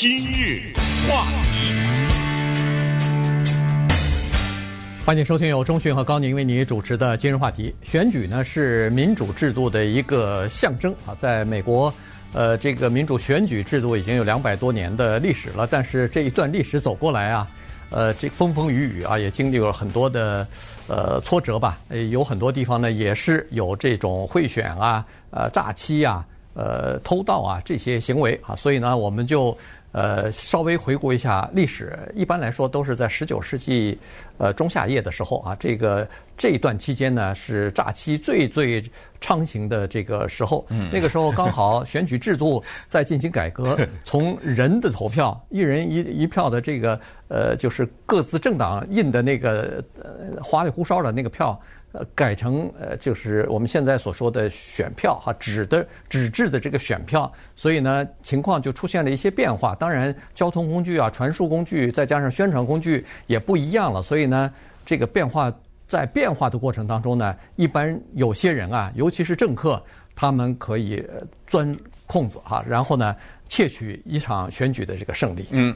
今日话题，欢迎收听由中讯和高宁为你主持的今日话题。选举呢是民主制度的一个象征啊，在美国，呃，这个民主选举制度已经有两百多年的历史了。但是这一段历史走过来啊，呃，这风风雨雨啊，也经历了很多的呃挫折吧。有很多地方呢也是有这种贿选啊、呃诈欺啊、呃偷盗啊这些行为啊，所以呢，我们就。呃，稍微回顾一下历史，一般来说都是在十九世纪呃中下叶的时候啊，这个这一段期间呢是诈欺最最猖行的这个时候。嗯，那个时候刚好选举制度在进行改革，从人的投票，一人一一票的这个呃，就是各自政党印的那个呃花里胡哨的那个票。呃，改成呃，就是我们现在所说的选票哈，纸的纸质的这个选票，所以呢，情况就出现了一些变化。当然，交通工具啊、传输工具，再加上宣传工具也不一样了。所以呢，这个变化在变化的过程当中呢，一般有些人啊，尤其是政客，他们可以钻空子哈，然后呢，窃取一场选举的这个胜利。嗯。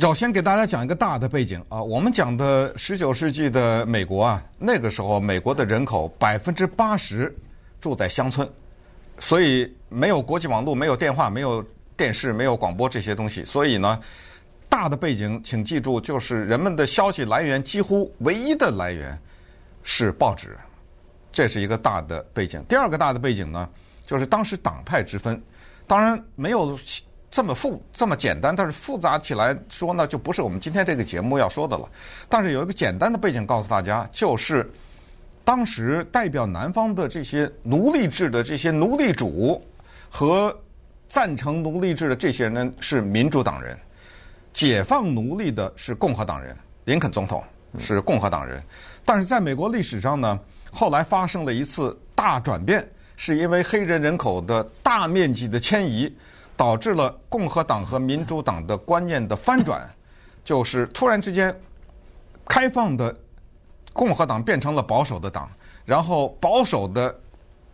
首先给大家讲一个大的背景啊，我们讲的十九世纪的美国啊，那个时候美国的人口百分之八十住在乡村，所以没有国际网络，没有电话，没有电视，没有广播这些东西，所以呢，大的背景请记住，就是人们的消息来源几乎唯一的来源是报纸，这是一个大的背景。第二个大的背景呢，就是当时党派之分，当然没有。这么复这么简单，但是复杂起来说呢，就不是我们今天这个节目要说的了。但是有一个简单的背景告诉大家，就是当时代表南方的这些奴隶制的这些奴隶主和赞成奴隶制的这些人呢，是民主党人；解放奴隶的是共和党人，林肯总统是共和党人。但是在美国历史上呢，后来发生了一次大转变，是因为黑人人口的大面积的迁移。导致了共和党和民主党的观念的翻转，就是突然之间，开放的共和党变成了保守的党，然后保守的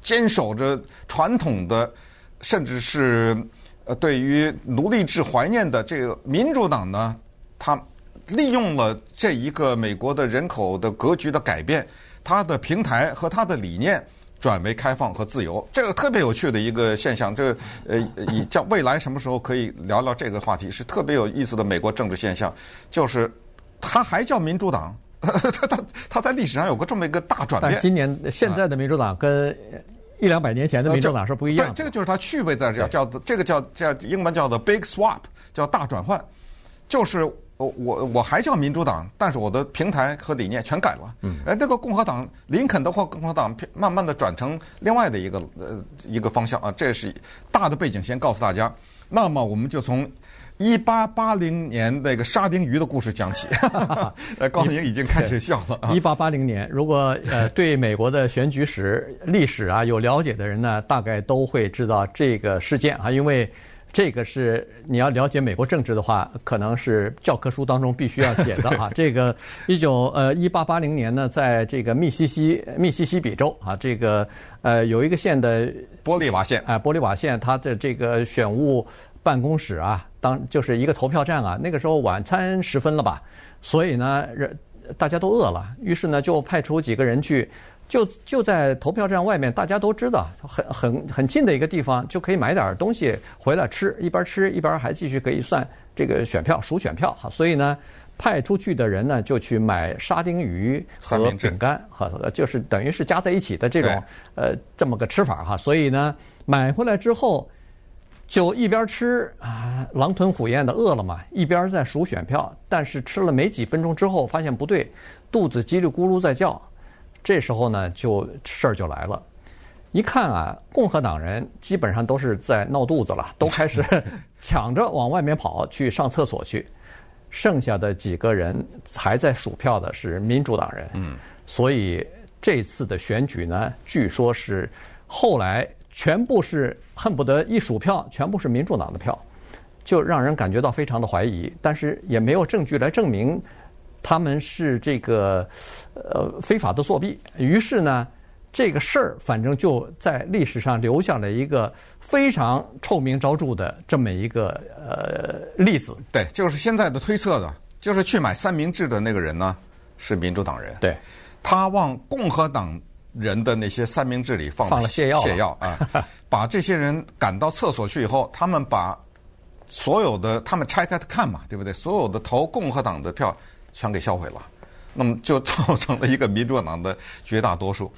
坚守着传统的，甚至是呃对于奴隶制怀念的这个民主党呢，他利用了这一个美国的人口的格局的改变，他的平台和他的理念。转为开放和自由，这个特别有趣的一个现象。这个呃，以叫未来什么时候可以聊聊这个话题，是特别有意思的美国政治现象。就是它还叫民主党，它它它在历史上有个这么一个大转变。但今年现在的民主党跟一两百年前的民主党是不一样的。对，这个就是它趣味在这儿，叫这个叫叫英文叫做 big swap，叫大转换，就是。我我我还叫民主党，但是我的平台和理念全改了。嗯，哎，那个共和党，林肯的话，共和党慢慢的转成另外的一个呃一个方向啊。这是大的背景，先告诉大家。那么我们就从一八八零年那个沙丁鱼的故事讲起。呃，高宁已经开始笑了。一八八零年，如果呃对美国的选举史历史啊有了解的人呢，大概都会知道这个事件啊，因为。这个是你要了解美国政治的话，可能是教科书当中必须要写的啊。这个一九呃一八八零年呢，在这个密西西密西西比州啊，这个呃有一个县的玻利瓦县啊，玻利瓦县它的这个选务办公室啊，当就是一个投票站啊。那个时候晚餐时分了吧，所以呢，人大家都饿了，于是呢就派出几个人去。就就在投票站外面，大家都知道，很很很近的一个地方，就可以买点东西回来吃，一边吃一边还继续可以算这个选票数选票哈。所以呢，派出去的人呢就去买沙丁鱼和饼干哈，就是等于是加在一起的这种呃这么个吃法哈。所以呢，买回来之后就一边吃啊狼吞虎咽的饿了嘛，一边在数选票。但是吃了没几分钟之后，发现不对，肚子叽里咕噜在叫。这时候呢，就事儿就来了。一看啊，共和党人基本上都是在闹肚子了，都开始 抢着往外面跑去上厕所去。剩下的几个人还在数票的是民主党人。嗯，所以这次的选举呢，据说是后来全部是恨不得一数票，全部是民主党的票，就让人感觉到非常的怀疑。但是也没有证据来证明。他们是这个呃非法的作弊，于是呢，这个事儿反正就在历史上留下了一个非常臭名昭著的这么一个呃例子。对，就是现在的推测的，就是去买三明治的那个人呢，是民主党人。对，他往共和党人的那些三明治里放放了泻药，泻药啊，把这些人赶到厕所去以后，他们把所有的他们拆开看嘛，对不对？所有的投共和党的票全给销毁了，那么就造成了一个民主党的绝大多数。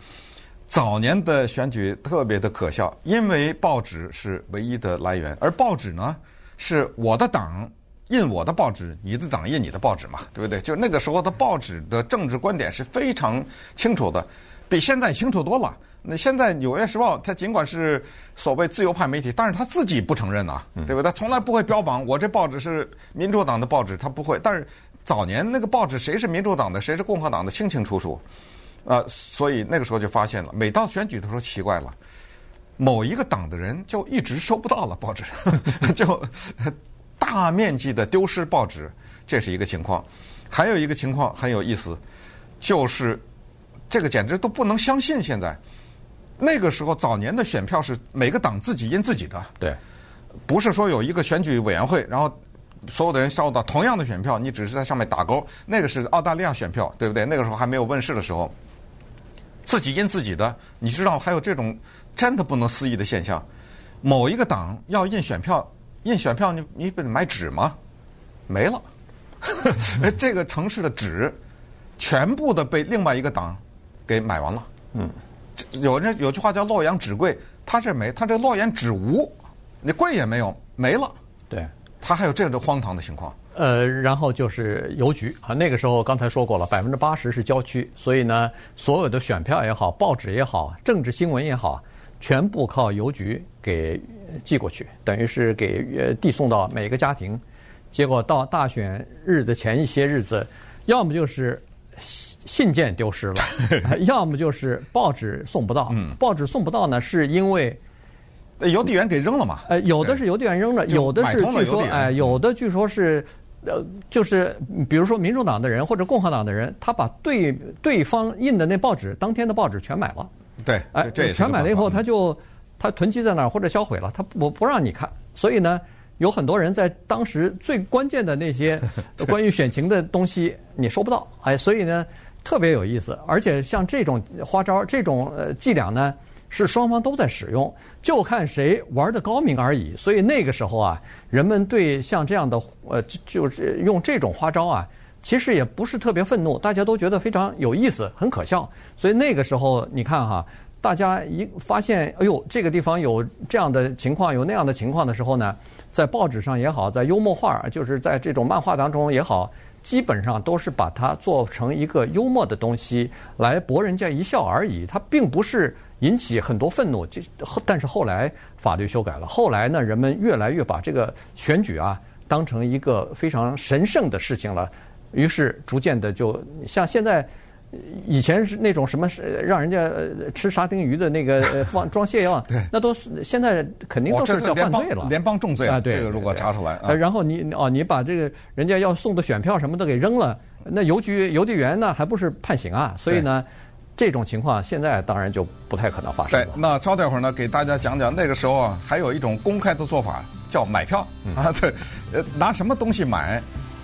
早年的选举特别的可笑，因为报纸是唯一的来源，而报纸呢是我的党印我的报纸，你的党印你的报纸嘛，对不对？就那个时候的报纸的政治观点是非常清楚的，比现在清楚多了。那现在《纽约时报》它尽管是所谓自由派媒体，但是他自己不承认呐，对不对？他从来不会标榜我这报纸是民主党的报纸，他不会。但是早年那个报纸谁是民主党的，谁是共和党的，清清楚楚。呃，所以那个时候就发现了，每到选举的时候奇怪了，某一个党的人就一直收不到了报纸，就大面积的丢失报纸，这是一个情况。还有一个情况很有意思，就是这个简直都不能相信。现在那个时候早年的选票是每个党自己印自己的，对，不是说有一个选举委员会，然后所有的人收到同样的选票，你只是在上面打勾。那个是澳大利亚选票，对不对？那个时候还没有问世的时候。自己印自己的，你知道还有这种真的不能思议的现象？某一个党要印选票，印选票你你不得买纸吗？没了，这个城市的纸全部的被另外一个党给买完了。嗯，有人有句话叫洛阳纸贵，他这没，他这洛阳纸无，那贵也没有，没了。对，他还有这样的荒唐的情况。呃，然后就是邮局啊，那个时候刚才说过了，百分之八十是郊区，所以呢，所有的选票也好，报纸也好，政治新闻也好，全部靠邮局给寄过去，等于是给呃递送到每个家庭。结果到大选日的前一些日子，要么就是信件丢失了，要么就是报纸送不到。嗯，报纸送不到呢，是因为。邮递员给扔了嘛？呃，有的是邮递员扔了，有的是据说，哎，有的据说是，呃，就是比如说民主党的人或者共和党的人，他把对对方印的那报纸，当天的报纸全买了。对，哎，全买了以后，他就他囤积在那儿或者销毁了，他不不让你看。所以呢，有很多人在当时最关键的那些 关于选情的东西，你收不到。哎，所以呢，特别有意思。而且像这种花招，这种呃伎俩呢。是双方都在使用，就看谁玩的高明而已。所以那个时候啊，人们对像这样的呃，就是用这种花招啊，其实也不是特别愤怒，大家都觉得非常有意思，很可笑。所以那个时候，你看哈，大家一发现，哎呦，这个地方有这样的情况，有那样的情况的时候呢，在报纸上也好，在幽默画，就是在这种漫画当中也好，基本上都是把它做成一个幽默的东西来博人家一笑而已，它并不是。引起很多愤怒，就但是后来法律修改了，后来呢，人们越来越把这个选举啊当成一个非常神圣的事情了，于是逐渐的就像现在以前是那种什么让人家吃沙丁鱼的那个放 装泻药，那都是现在肯定都是叫犯罪了，联邦重罪啊！对，这个如果查出来，然后你哦，你把这个人家要送的选票什么的给扔了，那邮局邮递员呢还不是判刑啊？所以呢。这种情况现在当然就不太可能发生了。对，那稍待会儿呢，给大家讲讲那个时候啊，还有一种公开的做法叫买票、嗯、啊，对，呃，拿什么东西买，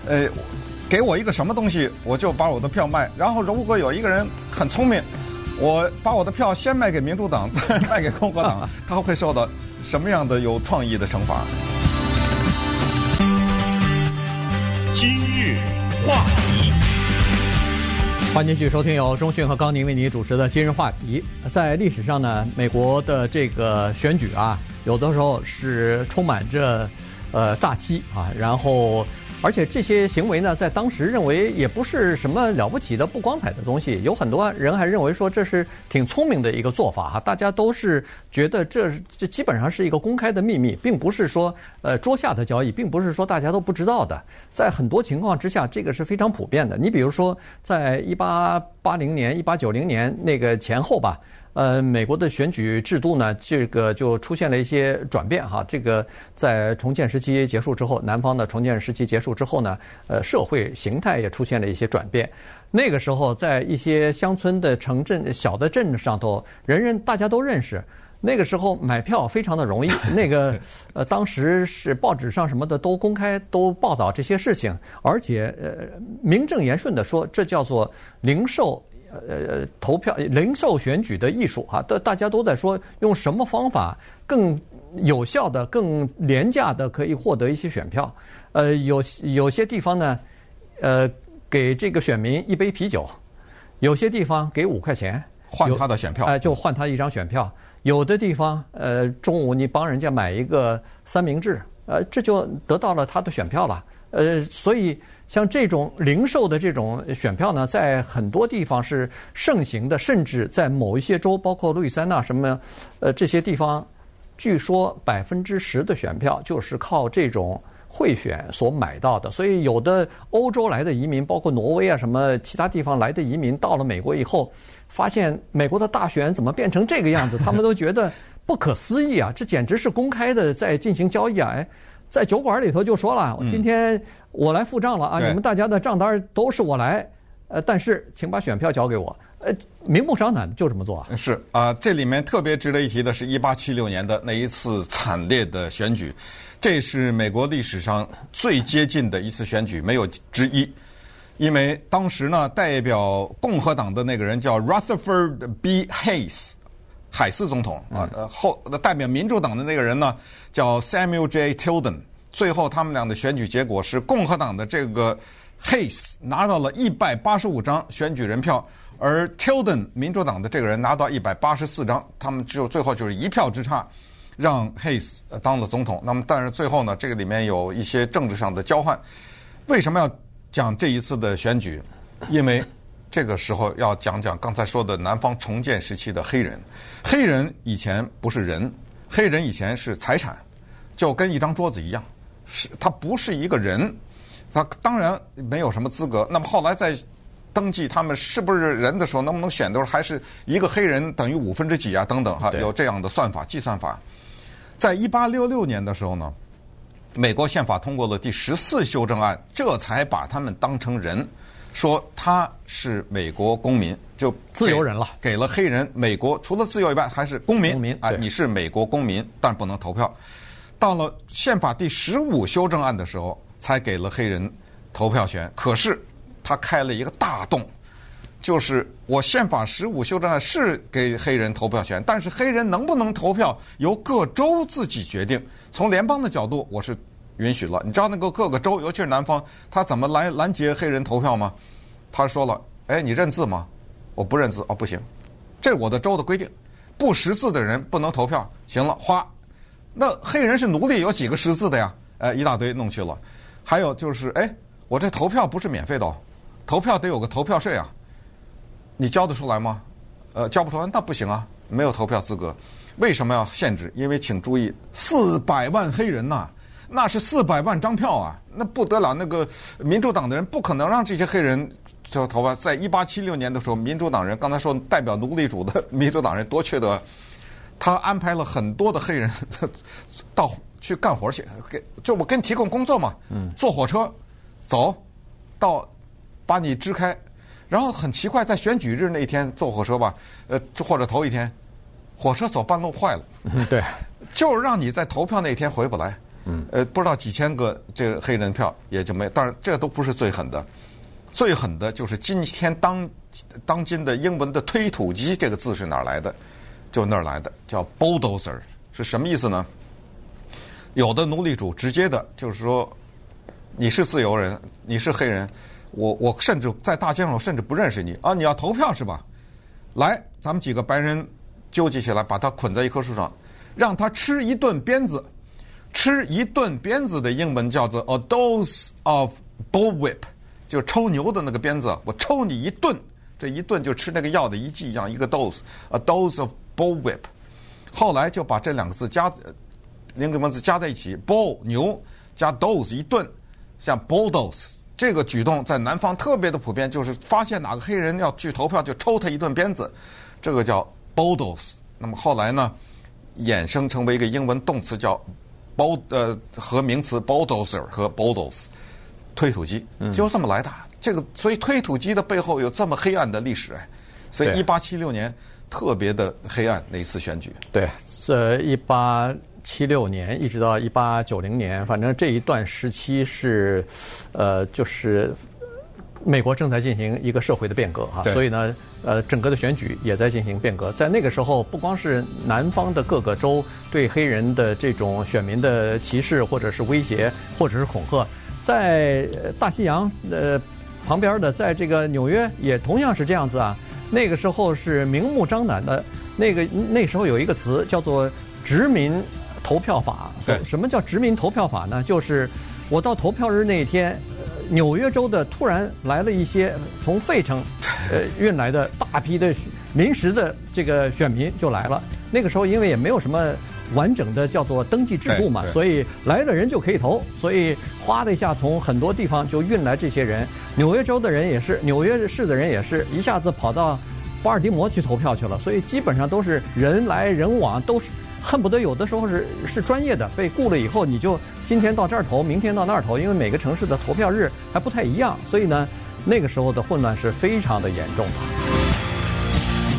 呃，给我一个什么东西，我就把我的票卖。然后如果有一个人很聪明，我把我的票先卖给民主党，再卖给共和党，他会受到什么样的有创意的惩罚？今日话题。欢迎继续收听由中讯和高宁为您主持的今日话题。在历史上呢，美国的这个选举啊，有的时候是充满着呃诈欺啊，然后。而且这些行为呢，在当时认为也不是什么了不起的、不光彩的东西。有很多人还认为说这是挺聪明的一个做法哈。大家都是觉得这这基本上是一个公开的秘密，并不是说呃桌下的交易，并不是说大家都不知道的。在很多情况之下，这个是非常普遍的。你比如说，在一八八零年、一八九零年那个前后吧。呃，美国的选举制度呢，这个就出现了一些转变哈。这个在重建时期结束之后，南方的重建时期结束之后呢，呃，社会形态也出现了一些转变。那个时候，在一些乡村的城镇、小的镇上头，人人大家都认识。那个时候买票非常的容易，那个呃，当时是报纸上什么的都公开都报道这些事情，而且呃名正言顺的说，这叫做零售呃投票零售选举的艺术哈，大大家都在说用什么方法更有效的、更廉价的可以获得一些选票，呃，有有些地方呢，呃，给这个选民一杯啤酒，有些地方给五块钱换他的选票，哎、呃，就换他一张选票。有的地方，呃，中午你帮人家买一个三明治，呃，这就得到了他的选票了。呃，所以像这种零售的这种选票呢，在很多地方是盛行的，甚至在某一些州，包括路易斯安那什么，呃，这些地方，据说百分之十的选票就是靠这种贿选所买到的。所以有的欧洲来的移民，包括挪威啊什么其他地方来的移民，到了美国以后。发现美国的大选怎么变成这个样子？他们都觉得不可思议啊！这简直是公开的在进行交易啊！哎，在酒馆里头就说了，今天我来付账了啊！你们大家的账单都是我来，呃，但是请把选票交给我。呃，明目张胆就这么做啊。是啊，这里面特别值得一提的是1876年的那一次惨烈的选举，这是美国历史上最接近的一次选举，没有之一。因为当时呢，代表共和党的那个人叫 Rutherford B. Hayes，海斯总统啊，呃后代表民主党的那个人呢叫 Samuel J. Tilden。最后他们俩的选举结果是共和党的这个 Hayes 拿到了一百八十五张选举人票，而 Tilden 民主党的这个人拿到一百八十四张，他们只有最后就是一票之差，让 Hayes 当了总统。那么但是最后呢，这个里面有一些政治上的交换，为什么要？讲这一次的选举，因为这个时候要讲讲刚才说的南方重建时期的黑人。黑人以前不是人，黑人以前是财产，就跟一张桌子一样，是他不是一个人，他当然没有什么资格。那么后来在登记他们是不是人的时候，能不能选的时候，还是一个黑人等于五分之几啊？等等哈，有这样的算法计算法。在一八六六年的时候呢。美国宪法通过了第十四修正案，这才把他们当成人，说他是美国公民，就自由人了，给了黑人美国除了自由以外还是公民，公民啊，你是美国公民，但不能投票。到了宪法第十五修正案的时候，才给了黑人投票权。可是他开了一个大洞，就是我宪法十五修正案是给黑人投票权，但是黑人能不能投票由各州自己决定。从联邦的角度，我是允许了。你知道那个各个州，尤其是南方，他怎么来拦截黑人投票吗？他说了：“哎，你认字吗？我不认字哦，不行，这是我的州的规定，不识字的人不能投票。行了，花。那黑人是奴隶，有几个识字的呀？哎，一大堆弄去了。还有就是，哎，我这投票不是免费的哦，投票得有个投票税啊，你交得出来吗？呃，交不出来那不行啊，没有投票资格。”为什么要限制？因为请注意，四百万黑人呐、那是四百万张票啊，那不得了。那个民主党的人不可能让这些黑人就投票。在一八七六年的时候，民主党人刚才说代表奴隶主的民主党人多缺德，他安排了很多的黑人 到去干活去，给就我给你提供工作嘛，坐火车走到把你支开，然后很奇怪，在选举日那一天坐火车吧，呃，或者头一天。火车走半路坏了，嗯，对，就是让你在投票那天回不来，嗯，呃，不知道几千个这个黑人票也就没，当然这都不是最狠的，最狠的就是今天当当今的英文的推土机这个字是哪儿来的？就那儿来的，叫 bulldozer，是什么意思呢？有的奴隶主直接的就是说，你是自由人，你是黑人，我我甚至在大街上我甚至不认识你啊，你要投票是吧？来，咱们几个白人。纠集起来，把他捆在一棵树上，让他吃一顿鞭子。吃一顿鞭子的英文叫做 a dose of bullwhip，就抽牛的那个鞭子。我抽你一顿，这一顿就吃那个药的一剂一样，一个 dose，a dose of bullwhip。后来就把这两个字加，两个文字加在一起，bull 牛加 dose 一顿，像 bulldoze 这个举动在南方特别的普遍，就是发现哪个黑人要去投票，就抽他一顿鞭子，这个叫。bulldoze，那么后来呢，衍生成为一个英文动词叫 bull 呃和名词 bulldozer 和 bulldoze，推土机，就这么来的。嗯、这个所以推土机的背后有这么黑暗的历史哎，所以一八七六年特别的黑暗那一次选举。对，呃，一八七六年一直到一八九零年，反正这一段时期是，呃，就是美国正在进行一个社会的变革哈，所以呢，呃，整个的选举也在进行变革。在那个时候，不光是南方的各个州对黑人的这种选民的歧视，或者是威胁，或者是恐吓，在大西洋呃旁边的，在这个纽约也同样是这样子啊。那个时候是明目张胆的，那个那时候有一个词叫做殖民投票法。对，什么叫殖民投票法呢？就是我到投票日那一天，纽约州的突然来了一些从费城呃运来的大批的临时的这个选民就来了。那个时候因为也没有什么完整的叫做登记制度嘛，所以来了人就可以投，所以哗的一下从很多地方就运来这些人。纽约州的人也是，纽约市的人也是一下子跑到巴尔的摩去投票去了，所以基本上都是人来人往，都是恨不得有的时候是是专业的，被雇了以后你就今天到这儿投，明天到那儿投，因为每个城市的投票日还不太一样，所以呢，那个时候的混乱是非常的严重的。